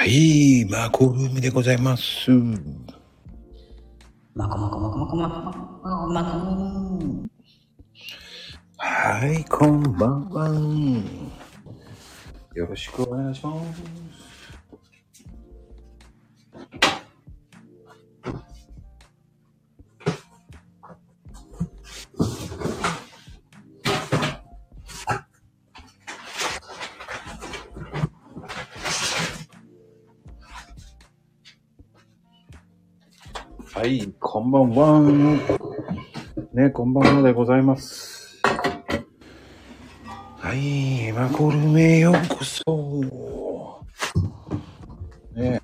はい、マコルームでございます。マコマコマコマコマコマコマコはい、こんばんは。よろしくお願いします。はい、こんばんは。ね、こんばんはでございます。はい、マコルームへようこそ。ね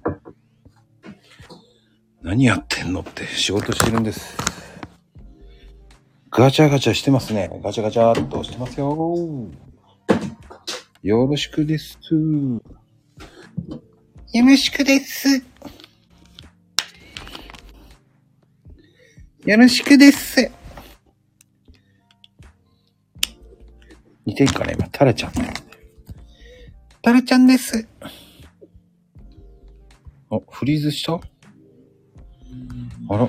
何やってんのって仕事してるんです。ガチャガチャしてますね。ガチャガチャっとしてますよ。よろしくです。よろしくです。よろしくです。似てるかな今、タラちゃんだよ。タラちゃんです。あ、フリーズした？あら。